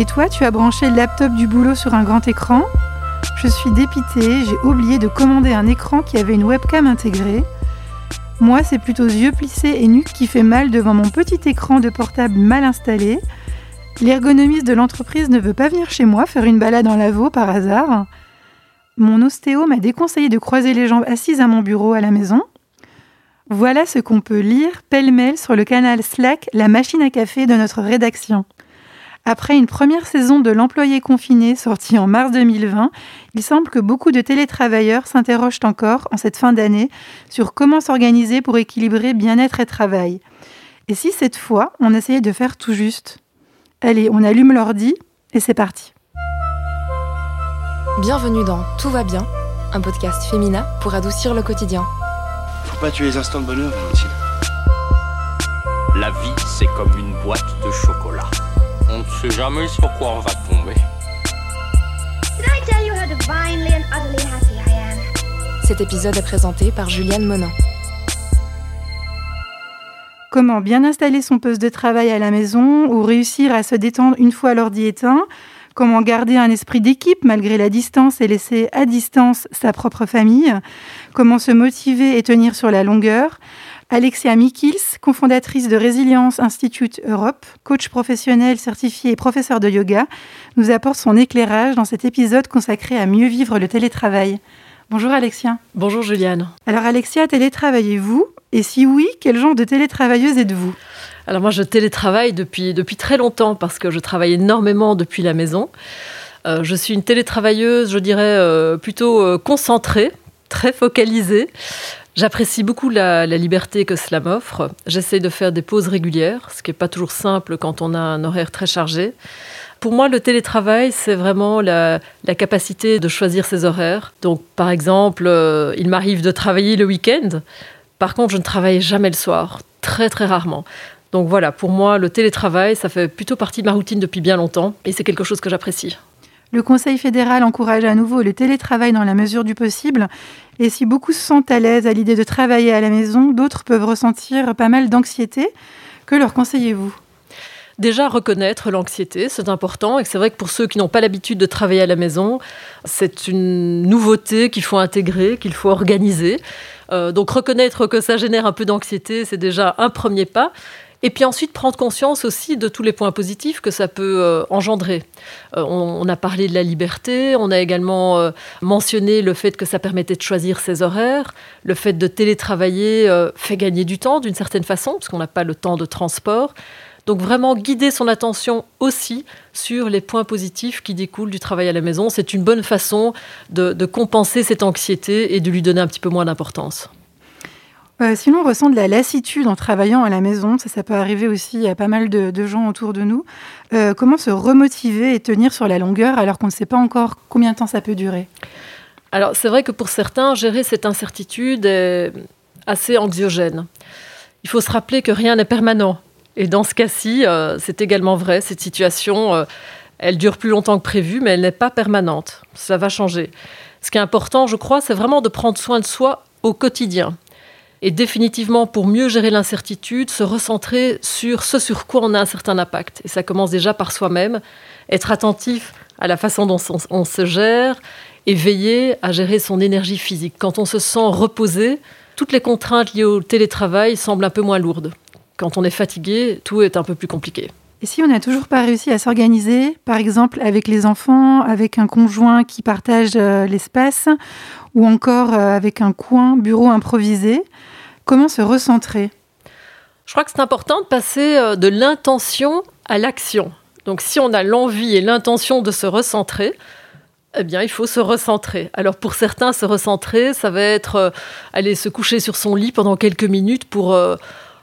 Et toi, tu as branché le laptop du boulot sur un grand écran Je suis dépitée, j'ai oublié de commander un écran qui avait une webcam intégrée. Moi, c'est plutôt yeux plissés et nuque qui fait mal devant mon petit écran de portable mal installé. L'ergonomiste de l'entreprise ne veut pas venir chez moi faire une balade en lavabo par hasard. Mon ostéo m'a déconseillé de croiser les jambes assises à mon bureau à la maison. Voilà ce qu'on peut lire pêle-mêle sur le canal Slack, la machine à café de notre rédaction. Après une première saison de l'employé confiné sortie en mars 2020, il semble que beaucoup de télétravailleurs s'interrogent encore, en cette fin d'année, sur comment s'organiser pour équilibrer bien-être et travail. Et si cette fois, on essayait de faire tout juste? Allez, on allume l'ordi et c'est parti. Bienvenue dans Tout va bien, un podcast féminin pour adoucir le quotidien. Faut pas tuer les instants de bonheur, Valentine. La vie, c'est comme une boîte de chocolat. On ne sait jamais sur quoi on va tomber. Cet épisode est présenté par Juliane Monin. Comment bien installer son poste de travail à la maison ou réussir à se détendre une fois l'ordi éteint? Comment garder un esprit d'équipe malgré la distance et laisser à distance sa propre famille? Comment se motiver et tenir sur la longueur? Alexia Mikils, cofondatrice de Résilience Institute Europe, coach professionnel certifié et professeur de yoga, nous apporte son éclairage dans cet épisode consacré à mieux vivre le télétravail. Bonjour Alexia. Bonjour Juliane. Alors Alexia, télétravaillez-vous? Et si oui, quel genre de télétravailleuse êtes-vous? Alors moi je télétravaille depuis, depuis très longtemps parce que je travaille énormément depuis la maison. Euh, je suis une télétravailleuse, je dirais, euh, plutôt euh, concentrée, très focalisée. J'apprécie beaucoup la, liberté que cela m'offre. J'essaie de faire des pauses régulières, ce qui n'est pas toujours simple quand on a un horaire très chargé. Pour moi, le télétravail, c'est vraiment la, la capacité de choisir ses horaires. Donc, par exemple, euh, il m'arrive de travailler le week-end. Par contre, je ne travaille jamais le soir, très très rarement. Donc voilà, pour moi, le télétravail, ça fait plutôt partie de ma routine depuis bien longtemps et c'est quelque chose que j'apprécie. Le Conseil fédéral encourage à nouveau le télétravail dans la mesure du possible. Et si beaucoup se sentent à l'aise à l'idée de travailler à la maison, d'autres peuvent ressentir pas mal d'anxiété. Que leur conseillez-vous? Déjà, reconnaître l'anxiété, c'est important. Et c'est vrai que pour ceux qui n'ont pas l'habitude de travailler à la maison, c'est une nouveauté qu'il faut intégrer, qu'il faut organiser. Euh, donc reconnaître que ça génère un peu d'anxiété, c'est déjà un premier pas. Et puis ensuite prendre conscience aussi de tous les points positifs que ça peut euh, engendrer. Euh, on, a parlé de la liberté, on a également euh, mentionné le fait que ça permettait de choisir ses horaires, le fait de télétravailler fait gagner du temps d'une certaine façon, parce qu'on n'a pas le temps de transport. Donc vraiment guider son attention aussi sur les points positifs qui découlent du travail à la maison, c'est une bonne façon de compenser cette anxiété et de lui donner un petit peu moins d'importance. Euh, Si l'on ressent de la lassitude en travaillant à la maison, ça, peut arriver aussi à pas mal de, gens autour de nous, euh, comment se remotiver et tenir sur la longueur alors qu'on ne sait pas encore combien de temps ça peut durer? Alors c'est vrai que pour certains, gérer cette incertitude est assez anxiogène. Il faut se rappeler que rien n'est permanent. Et dans ce cas-ci, euh, c'est également vrai. Cette situation, elle dure plus longtemps que prévu, mais elle n'est pas permanente. Ça va changer. Ce qui est important, je crois, c'est vraiment de prendre soin de soi au quotidien. Et définitivement, pour mieux gérer l'incertitude, se recentrer sur ce sur quoi on a un certain impact. Et ça commence déjà par soi-même. Être attentif à la façon dont on, se gère et veiller à gérer son énergie physique. Quand on se sent reposé, toutes les contraintes liées au télétravail semblent un peu moins lourdes. Quand on est fatigué, tout est un peu plus compliqué. Et si on n'a toujours pas réussi à s'organiser, par exemple avec les enfants, avec un conjoint qui partage euh, l'espace, ou encore euh, avec un coin bureau improvisé, comment se recentrer? Je crois que c'est important de passer euh, de l'intention à l'action. Donc si on a l'envie et l'intention de se recentrer, eh bien, il faut se recentrer. Alors pour certains, se recentrer, ça va être aller se coucher sur son lit pendant quelques minutes pour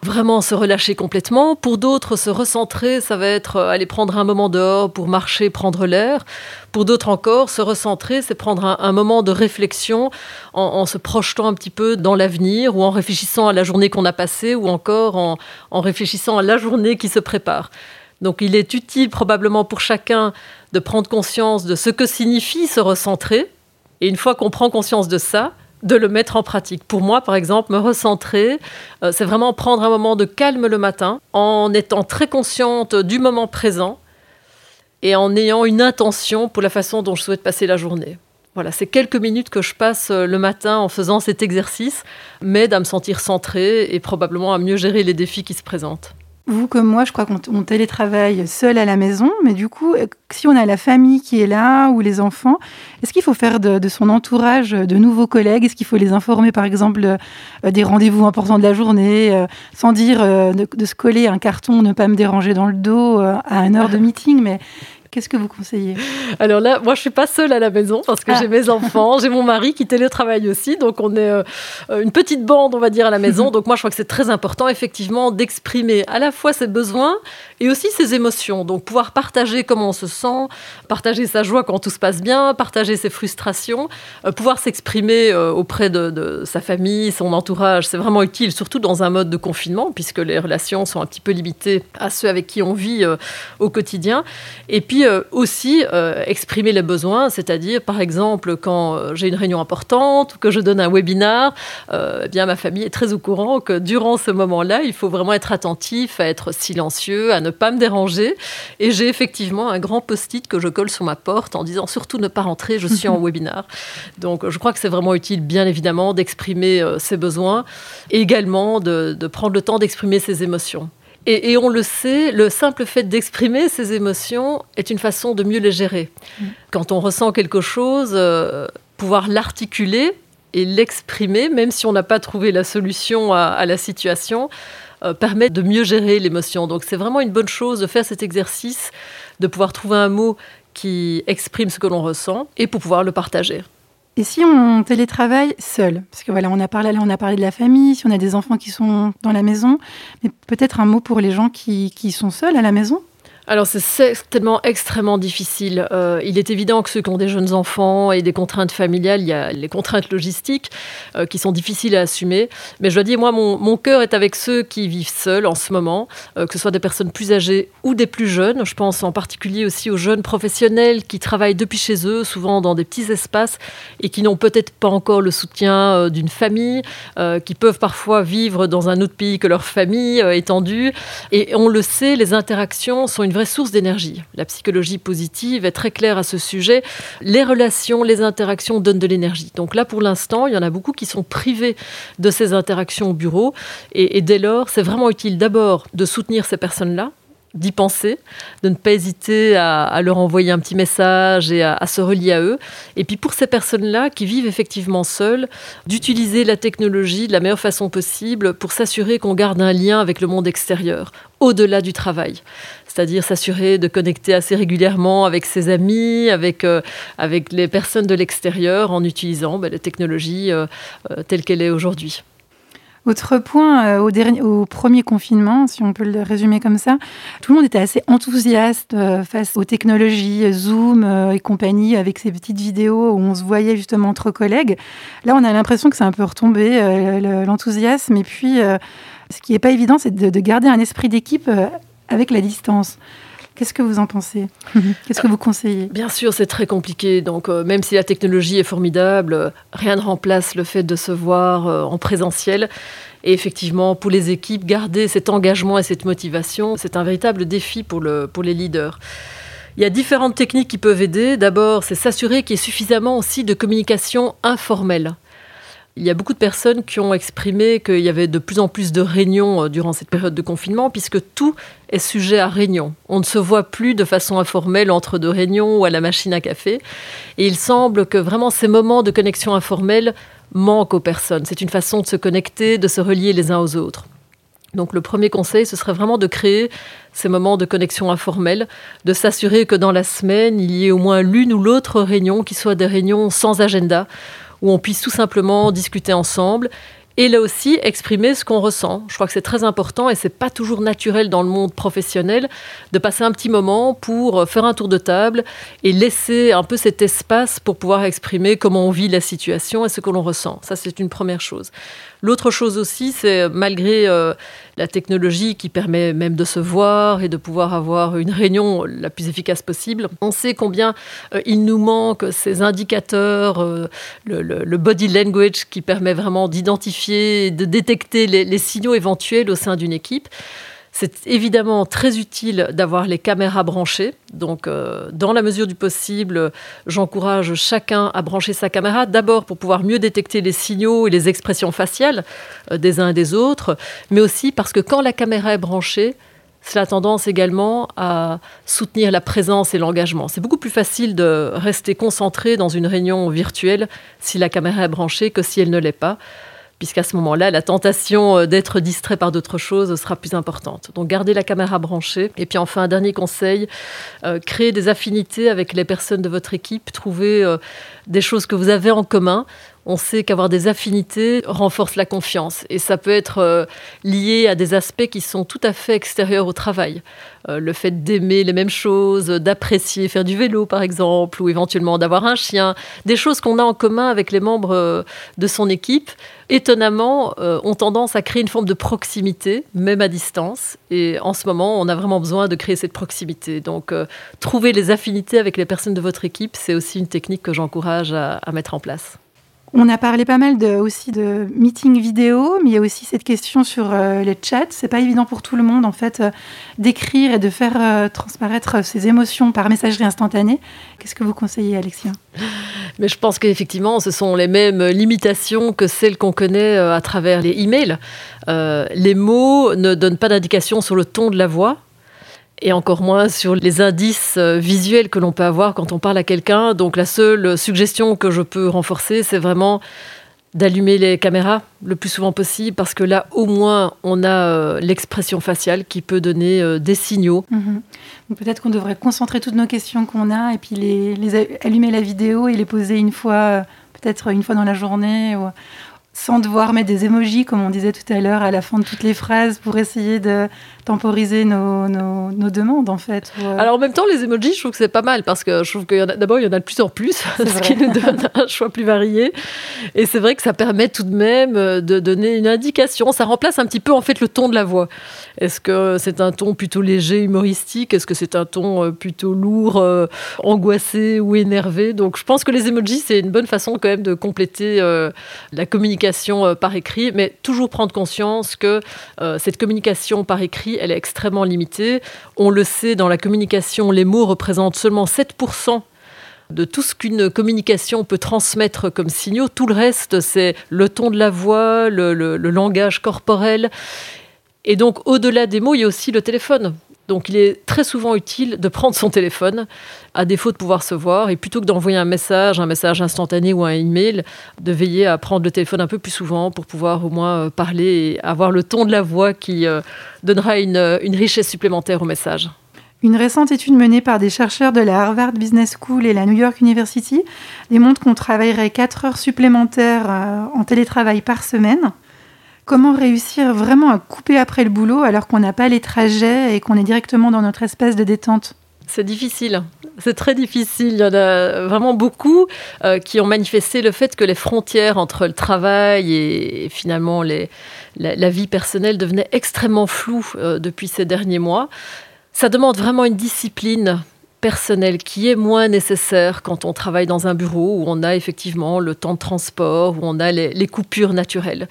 vraiment se relâcher complètement. Pour d'autres, se recentrer, ça va être euh, aller prendre un moment dehors pour marcher, prendre l'air. Pour d'autres encore, se recentrer, c'est prendre un, moment de réflexion en, se projetant un petit peu dans l'avenir ou en réfléchissant à la journée qu'on a passée ou encore en, en réfléchissant à la journée qui se prépare. Donc il est utile probablement pour chacun de prendre conscience de ce que signifie se recentrer. Et une fois qu'on prend conscience de ça, de le mettre en pratique. Pour moi, par exemple, me recentrer, euh, c'est vraiment prendre un moment de calme le matin en étant très consciente du moment présent et en ayant une intention pour la façon dont je souhaite passer la journée. Voilà, ces quelques minutes que je passe euh, le matin en faisant cet exercice m'aident à me sentir centrée et probablement à mieux gérer les défis qui se présentent. Vous comme moi, je crois qu'on télétravaille seul à la maison, mais du coup, euh, si on a la famille qui est là ou les enfants, est-ce qu'il faut faire de, son entourage de nouveaux collègues? Est-ce qu'il faut les informer, par exemple, euh, des rendez-vous importants de la journée, sans dire de, de, se coller un carton, ne pas me déranger dans le dos à une heure de meeting, mais Qu'est-ce que vous conseillez? Alors là, moi, je suis pas seule à la maison parce que ah. j'ai mes enfants, j'ai mon mari qui télétravaille aussi, donc on est euh, une petite bande, on va dire, à la maison. donc moi, je crois que c'est très important, effectivement, d'exprimer à la fois ses besoins et aussi ses émotions. Donc pouvoir partager comment on se sent, partager sa joie quand tout se passe bien, partager ses frustrations, euh, pouvoir s'exprimer euh, auprès de, de, sa famille, son entourage, c'est vraiment utile, surtout dans un mode de confinement, puisque les relations sont un petit peu limitées à ceux avec qui on vit au quotidien. Et puis aussi euh, exprimer les besoins, c'est-à-dire par exemple quand euh, j'ai une réunion importante ou que je donne un webinar, eh bien ma famille est très au courant que durant ce moment-là, il faut vraiment être attentif, à être silencieux, à ne pas me déranger. Et j'ai effectivement un grand post-it que je colle sur ma porte en disant surtout ne pas rentrer, je suis en webinar. Donc je crois que c'est vraiment utile, bien évidemment, d'exprimer ses besoins et également de prendre le temps d'exprimer ses émotions. Et, on le sait, le simple fait d'exprimer ses émotions est une façon de mieux les gérer. Mm. Quand on ressent quelque chose, euh, pouvoir l'articuler et l'exprimer, même si on n'a pas trouvé la solution à, la situation, euh, permet de mieux gérer l'émotion. Donc c'est vraiment une bonne chose de faire cet exercice, de pouvoir trouver un mot qui exprime ce que l'on ressent et pour pouvoir le partager. Et si on télétravaille seul? Parce que voilà, on a parlé, on a parlé de la famille, si on a des enfants qui sont dans la maison, mais peut-être un mot pour les gens qui, qui sont seuls à la maison? Alors c'est certainement extrêmement difficile. Euh, il est évident que ceux qui ont des jeunes enfants et des contraintes familiales, il y a les contraintes logistiques euh, qui sont difficiles à assumer. Mais je dois dire, moi, mon, cœur est avec ceux qui vivent seuls en ce moment, euh, que ce soit des personnes plus âgées ou des plus jeunes. Je pense en particulier aussi aux jeunes professionnels qui travaillent depuis chez eux, souvent dans des petits espaces et qui n'ont peut-être pas encore le soutien d'une famille, qui peuvent parfois vivre dans un autre pays que leur famille étendue. Et on le sait, les interactions sont une vraie source d'énergie. La psychologie positive est très claire à ce sujet. Les relations, les interactions donnent de l'énergie. Donc là, pour l'instant, il y en a beaucoup qui sont privés de ces interactions au bureau. Et, dès lors, c'est vraiment utile d'abord de soutenir ces personnes-là, d'y penser, de ne pas hésiter à, leur envoyer un petit message et à, se relier à eux. Et puis pour ces personnes-là qui vivent effectivement seules, d'utiliser la technologie de la meilleure façon possible pour s'assurer qu'on garde un lien avec le monde extérieur, au-delà du travail c'est-à-dire s'assurer de connecter assez régulièrement avec ses amis, avec, euh, avec les personnes de l'extérieur, en utilisant ben, la technologie euh, euh, telle qu'elle est aujourd'hui. Autre point, au, dernier, au, premier confinement, si on peut le résumer comme ça, tout le monde était assez enthousiaste face aux technologies, Zoom et compagnie, avec ces petites vidéos où on se voyait justement entre collègues. Là, on a l'impression que c'est un peu retombé, l'enthousiasme. Et puis, ce qui n'est pas évident, c'est de, garder un esprit d'équipe avec la distance. Qu'est-ce que vous en pensez? Qu'est-ce que vous conseillez? Bien sûr, c'est très compliqué. Donc, euh, même si la technologie est formidable, euh, rien ne remplace le fait de se voir euh, en présentiel. Et effectivement, pour les équipes, garder cet engagement et cette motivation, c'est un véritable défi pour, le, pour les leaders. Il y a différentes techniques qui peuvent aider. D'abord, c'est s'assurer qu'il y ait suffisamment aussi de communication informelle. Il y a beaucoup de personnes qui ont exprimé qu'il y avait de plus en plus de réunions euh, durant cette période de confinement, puisque tout est sujet à réunion. On ne se voit plus de façon informelle entre deux réunions ou à la machine à café. Et il semble que vraiment ces moments de connexion informelle manquent aux personnes. C'est une façon de se connecter, de se relier les uns aux autres. Donc le premier conseil, ce serait vraiment de créer ces moments de connexion informelle, de s'assurer que dans la semaine, il y ait au moins l'une ou l'autre réunion qui soit des réunions sans agenda, où on puisse tout simplement discuter ensemble et là aussi exprimer ce qu'on ressent. Je crois que c'est très important et c'est pas toujours naturel dans le monde professionnel de passer un petit moment pour faire un tour de table et laisser un peu cet espace pour pouvoir exprimer comment on vit la situation et ce que l'on ressent. Ça, c'est une première chose. L'autre chose aussi, c'est malgré euh, la technologie qui permet même de se voir et de pouvoir avoir une réunion la plus efficace possible, on sait combien euh, il nous manque ces indicateurs, euh, le, body language qui permet vraiment d'identifier, de détecter les signaux éventuels au sein d'une équipe C'est évidemment très utile d'avoir les caméras branchées. Donc, euh, dans la mesure du possible, j'encourage chacun à brancher sa caméra. D'abord pour pouvoir mieux détecter les signaux et les expressions faciales euh, des uns et des autres, mais aussi parce que quand la caméra est branchée, cela a tendance également à soutenir la présence et l'engagement. C'est beaucoup plus facile de rester concentré dans une réunion virtuelle si la caméra est branchée que si elle ne l'est pas puisqu'à ce moment-là, la tentation euh, d'être distrait par d'autres choses sera plus importante. Donc garder la caméra branchée. Et puis enfin, un dernier conseil, euh, créer des affinités avec les personnes de votre équipe, trouver euh, des choses que vous avez en commun on sait qu'avoir des affinités renforce la confiance. Et ça peut être euh, lié à des aspects qui sont tout à fait extérieurs au travail. Euh, le fait d'aimer les mêmes choses, d'apprécier faire du vélo par exemple, ou éventuellement d'avoir un chien, des choses qu'on a en commun avec les membres euh, de son équipe, étonnamment, ont tendance à créer une forme de proximité, même à distance. Et en ce moment, on a vraiment besoin de créer cette proximité. Donc, trouver les affinités avec les personnes de votre équipe, c'est aussi une technique que j'encourage à mettre en place. On a parlé pas mal aussi de meeting vidéo, mais il y a aussi cette question sur euh, les chats. C'est pas évident pour tout le monde, en fait, euh, d'écrire et de faire euh, transparaître ses émotions par messagerie instantanée. Qu'est-ce que vous conseillez, Alexia? Mais je pense qu'effectivement, ce sont les mêmes limitations que celles qu'on connaît à travers les emails. les mots ne donnent pas d'indication sur le ton de la voix et encore moins sur les indices euh, visuels que l'on peut avoir quand on parle à quelqu'un. Donc la seule suggestion que je peux renforcer, c'est vraiment d'allumer les caméras le plus souvent possible parce que là au moins on a euh, l'expression faciale qui peut donner euh, des signaux. Mhm. Peut-être qu'on devrait concentrer toutes nos questions qu'on a et puis les, allumer la vidéo et les poser une fois, peut-être une fois dans la journée. Ou sans devoir mettre des emojis, comme on disait tout à l'heure, à la fin de toutes les phrases pour essayer de temporiser nos, nos, demandes, en fait. Euh, Alors, en même temps, les emojis, je trouve que c'est pas mal parce que je trouve que d'abord, il y en a de plus en plus, ce qui nous donne un choix plus varié. Et c'est vrai que ça permet tout de même euh, de donner une indication. Ça remplace un petit peu, en fait, le ton de la voix. Est-ce que c'est un ton plutôt léger, humoristique? Est-ce que c'est un ton euh, plutôt lourd, angoissé ou énervé? Donc, je pense que les emojis, c'est une bonne façon quand même de compléter la communication par écrit, mais toujours prendre conscience que cette communication par écrit, elle est extrêmement limitée. On le sait, dans la communication, les mots représentent seulement 7% de tout ce qu'une communication peut transmettre comme signaux. Tout le reste, c'est le ton de la voix, le langage corporel. Et donc, au-delà des mots, il y a aussi le téléphone. Donc il est très souvent utile de prendre son téléphone, à défaut de pouvoir se voir, et plutôt que d'envoyer un message, un message instantané ou un email, de veiller à prendre le téléphone un peu plus souvent pour pouvoir au moins euh, parler et avoir le ton de la voix qui euh, donnera une, richesse supplémentaire au message. Une récente étude menée par des chercheurs de la Harvard Business School et la New York University démontre qu'on travaillerait 4 heures supplémentaires euh, en télétravail par semaine Comment réussir vraiment à couper après le boulot alors qu'on n'a pas les trajets et qu'on est directement dans notre espace de détente c'est difficile. C'est très difficile. Il y en a vraiment beaucoup euh, qui ont manifesté le fait que les frontières entre le travail et, finalement la, vie personnelle devenaient extrêmement floues euh, depuis ces derniers mois. Ça demande vraiment une discipline personnel qui est moins nécessaire quand on travaille dans un bureau où on a effectivement le temps de transport, où on a les, coupures naturelles.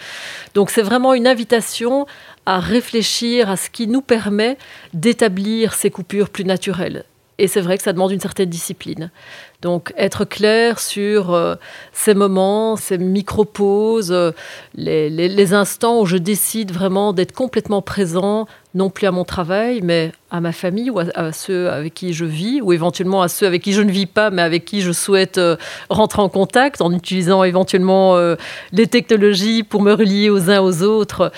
Donc c'est vraiment une invitation à réfléchir à ce qui nous permet d'établir ces coupures plus naturelles. Et c'est vrai que ça demande une certaine discipline. Donc être clair sur euh, ces moments, ces micro-pauses, euh, les, instants où je décide vraiment d'être complètement présent, non plus à mon travail, mais à ma famille ou à, ceux avec qui je vis, ou éventuellement à ceux avec qui je ne vis pas, mais avec qui je souhaite euh, rentrer en contact en utilisant éventuellement les technologies pour me relier aux uns aux autres,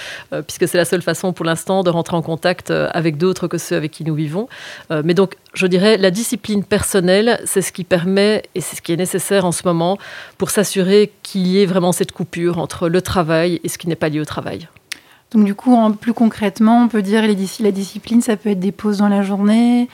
puisque c'est la seule façon pour l'instant de rentrer en contact avec d'autres que ceux avec qui nous vivons. mais donc, je dirais, la discipline personnelle, c'est ce qui permet et c'est ce qui est nécessaire en ce moment, pour s'assurer qu'il y ait vraiment cette coupure entre le travail et ce qui n'est pas lié au travail. Donc du coup, plus concrètement, on peut dire les, la discipline, ça peut être des pauses dans la journée,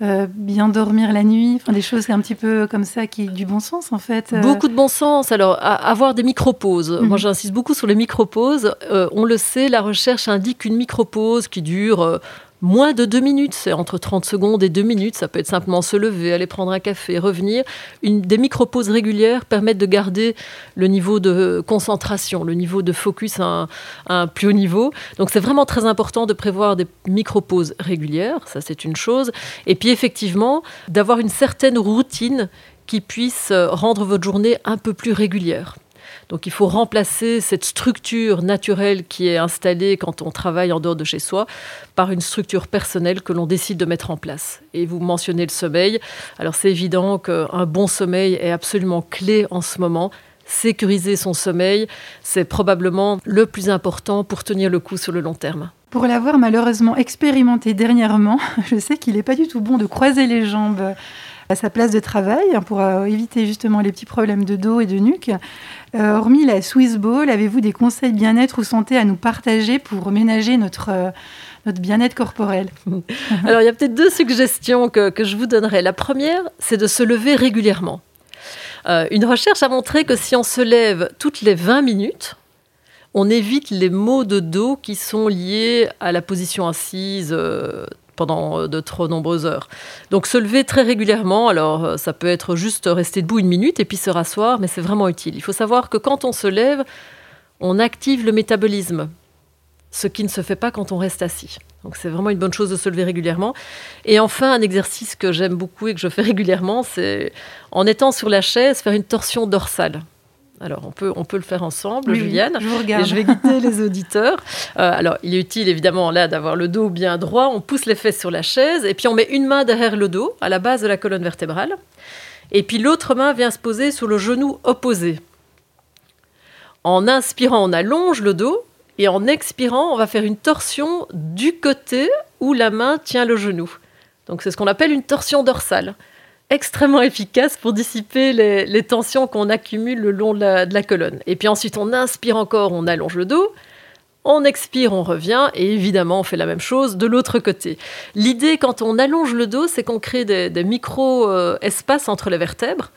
euh, bien dormir la nuit, enfin des choses un petit peu comme ça qui du bon sens en fait. Euh. Beaucoup de bon sens. Alors avoir des micro-pauses. Moi mhm. j'insiste beaucoup sur les micro-pauses. Euh, on le sait, la recherche indique qu'une micro-pause qui dure moins de deux minutes, c'est entre 30 secondes et deux minutes. Ça peut être simplement se lever, aller prendre un café, revenir. Des micro-pauses régulières permettent de garder le niveau de concentration, le niveau de focus à un, plus haut niveau. Donc c'est vraiment très important de prévoir des micro-pauses régulières, ça c'est une chose. Et puis effectivement, d'avoir une certaine routine qui puisse rendre votre journée un peu plus régulière. Donc il faut remplacer cette structure naturelle qui est installée quand on travaille en dehors de chez soi par une structure personnelle que l'on décide de mettre en place. Et vous mentionnez le sommeil. Alors c'est évident qu'un bon sommeil est absolument clé en ce moment. Sécuriser son sommeil, c'est probablement le plus important pour tenir le coup sur le long terme. Pour l'avoir malheureusement expérimenté dernièrement, je sais qu'il n'est pas du tout bon de croiser les jambes à sa place de travail hein, pour euh, éviter justement les petits problèmes de dos et de nuque. Euh, hormis la Swiss Ball, avez-vous des conseils bien-être ou santé à nous partager pour ménager notre, euh, notre bien-être corporel? Alors il y a peut-être deux suggestions que, que je vous donnerai. La première, c'est de se lever régulièrement. une recherche a montré que si on se lève toutes les 20 minutes, on évite les maux de dos qui sont liés à la position assise pendant euh, de trop nombreuses heures. Donc se lever très régulièrement, alors euh, ça peut être juste rester debout une minute et puis se rasseoir, mais c'est vraiment utile. Il faut savoir que quand on se lève, on active le métabolisme, ce qui ne se fait pas quand on reste assis. Donc c'est vraiment une bonne chose de se lever régulièrement. Et enfin, un exercice que j'aime beaucoup et que je fais régulièrement, c'est en étant sur la chaise, faire une torsion dorsale. Alors, on peut, on peut le faire ensemble, Juliane. je vous regarde. Et je vais guider les auditeurs. Euh, alors, il est utile, évidemment, là, d'avoir le dos bien droit. On pousse les fesses sur la chaise et puis on met une main derrière le dos, à la base de la colonne vertébrale. Et puis l'autre main vient se poser sur le genou opposé. En inspirant, on allonge le dos. Et en expirant, on va faire une torsion du côté où la main tient le genou. Donc, c'est ce qu'on appelle une torsion dorsale extrêmement efficace pour dissiper les, tensions qu'on accumule le long de la, colonne. Et puis ensuite, on inspire encore, on allonge le dos. On expire, on revient, et évidemment, on fait la même chose de l'autre côté. L'idée, quand on allonge le dos, c'est qu'on crée des, micro-espaces entre les vertèbres.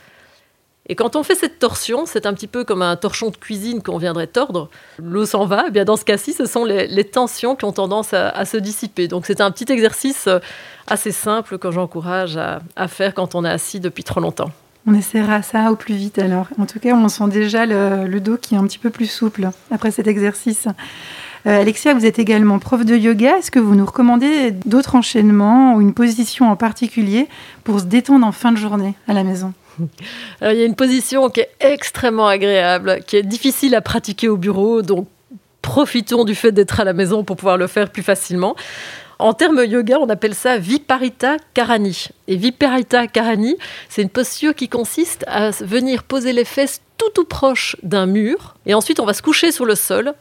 Et quand on fait cette torsion, c'est un petit peu comme un torchon de cuisine qu'on viendrait tordre. L'eau s'en va. Eh bien dans ce cas-ci, ce sont les, tensions qui ont tendance à, se dissiper. Donc c'est un petit exercice euh, assez simple que j'encourage à, faire quand on est assis depuis trop longtemps. On essaiera ça au plus vite alors. En tout cas, on sent déjà le, dos qui est un petit peu plus souple après cet exercice. Euh, Alexia, vous êtes également prof de yoga. Est-ce que vous nous recommandez d'autres enchaînements ou une position en particulier pour se détendre en fin de journée à la maison? il y a une position qui est extrêmement agréable, qui est difficile à pratiquer au bureau, donc profitons du fait d'être à la maison pour pouvoir le faire plus facilement. En termes yoga, on appelle ça Viparita Karani. Et Viparita Karani, c'est une posture qui consiste à venir poser les fesses tout tout proche d'un mur. Et ensuite, on va se coucher sur le sol,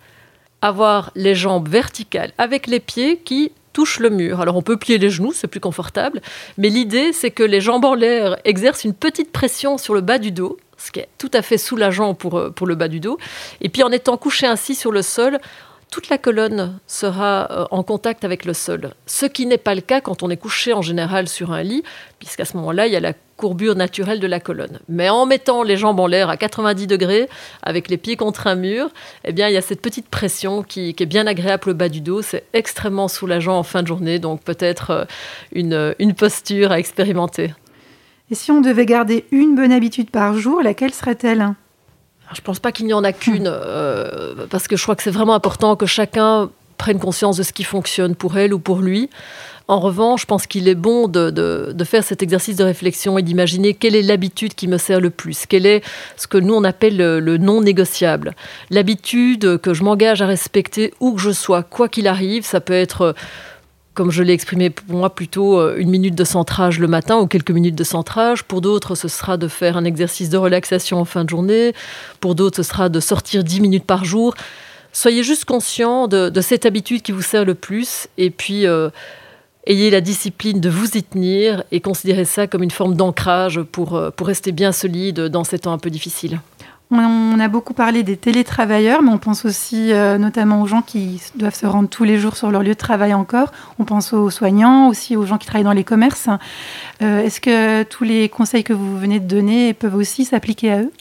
avoir les jambes verticales avec les pieds qui touche le mur. Alors on peut plier les genoux, c'est plus confortable, mais l'idée c'est que les jambes en l'air exercent une petite pression sur le bas du dos, ce qui est tout à fait soulageant pour, euh, pour le bas du dos. Et puis en étant couché ainsi sur le sol, toute la colonne sera euh, en contact avec le sol. Ce qui n'est pas le cas quand on est couché en général sur un lit, puisqu'à ce moment-là, il y a la courbure naturelle de la colonne. Mais en mettant les jambes en l'air à 90 degrés, avec les pieds contre un mur, eh bien, il y a cette petite pression qui, est bien agréable au bas du dos. C'est extrêmement soulageant en fin de journée, donc peut-être euh, une, une posture à expérimenter. Et si on devait garder une bonne habitude par jour, laquelle serait-elle? Je ne pense pas qu'il n'y en a qu'une, euh, parce que je crois que c'est vraiment important que chacun prenne conscience de ce qui fonctionne pour elle ou pour lui. En revanche, je pense qu'il est bon de, faire cet exercice de réflexion et d'imaginer quelle est l'habitude qui me sert le plus, quel est ce que nous on appelle le, non négociable. L'habitude que je m'engage à respecter où que je sois, quoi qu'il arrive, ça peut être comme je l'ai exprimé pour moi, plutôt euh, une minute de centrage le matin ou quelques minutes de centrage. Pour d'autres, ce sera de faire un exercice de relaxation en fin de journée. Pour d'autres, ce sera de sortir 10 minutes par jour. Soyez juste conscient de, cette habitude qui vous sert le plus et puis euh, ayez la discipline de vous y tenir et considérez ça comme une forme d'ancrage pour, euh, pour rester bien solide dans ces temps un peu difficiles. On a beaucoup parlé des télétravailleurs, mais on pense aussi euh, notamment aux gens qui doivent se rendre tous les jours sur leur lieu de travail encore. On pense aux soignants, aussi aux gens qui travaillent dans les commerces. Euh, est-ce que tous les conseils que vous venez de donner peuvent aussi s'appliquer à eux?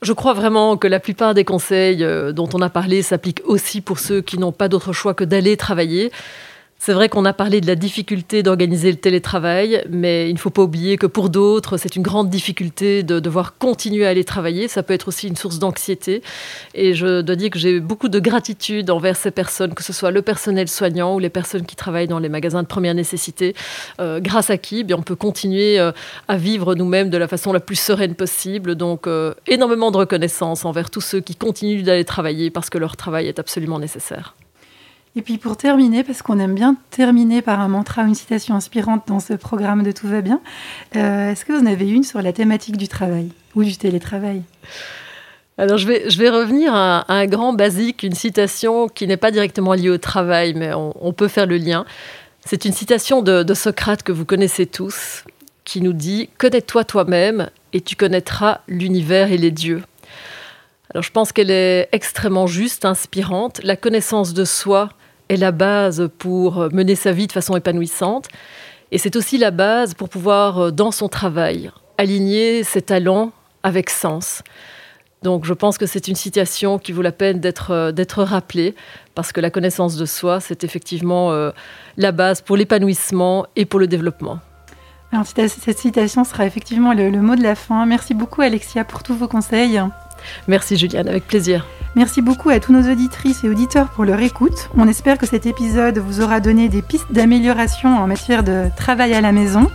Je crois vraiment que la plupart des conseils dont on a parlé s'appliquent aussi pour ceux qui n'ont pas d'autre choix que d'aller travailler C'est vrai qu'on a parlé de la difficulté d'organiser le télétravail, mais il ne faut pas oublier que pour d'autres, c'est une grande difficulté de devoir continuer à aller travailler. Ça peut être aussi une source d'anxiété. Et je dois dire que j'ai beaucoup de gratitude envers ces personnes, que ce soit le personnel soignant ou les personnes qui travaillent dans les magasins de première nécessité, euh, grâce à qui eh on peut continuer euh, à vivre nous-mêmes de la façon la plus sereine possible. Donc, euh, énormément de reconnaissance envers tous ceux qui continuent d'aller travailler parce que leur travail est absolument nécessaire. Et puis pour terminer, parce qu'on aime bien terminer par un mantra ou une citation inspirante dans ce programme de Tout va bien, euh, est-ce que vous en avez une sur la thématique du travail ou du télétravail? Alors je vais, je vais revenir à, un grand basique, une citation qui n'est pas directement liée au travail, mais on, peut faire le lien. C'est une citation de, de, Socrate que vous connaissez tous, qui nous dit ⁇ Connais-toi toi-même et tu connaîtras l'univers et les dieux ⁇ Alors je pense qu'elle est extrêmement juste, inspirante. La connaissance de soi est la base pour mener sa vie de façon épanouissante. Et c'est aussi la base pour pouvoir, euh, dans son travail, aligner ses talents avec sens. Donc je pense que c'est une citation qui vaut la peine d'être euh, d'être rappelée, parce que la connaissance de soi, c'est effectivement euh, la base pour l'épanouissement et pour le développement. Alors, cette citation sera effectivement le, le mot de la fin. Merci beaucoup Alexia pour tous vos conseils. Merci Juliane, avec plaisir. Merci beaucoup à tous nos auditrices et auditeurs pour leur écoute. On espère que cet épisode vous aura donné des pistes d'amélioration en matière de travail à la maison.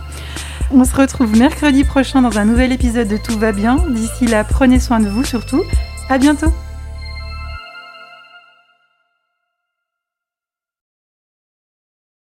On se retrouve mercredi prochain dans un nouvel épisode de Tout va bien. D'ici là, prenez soin de vous surtout. À bientôt.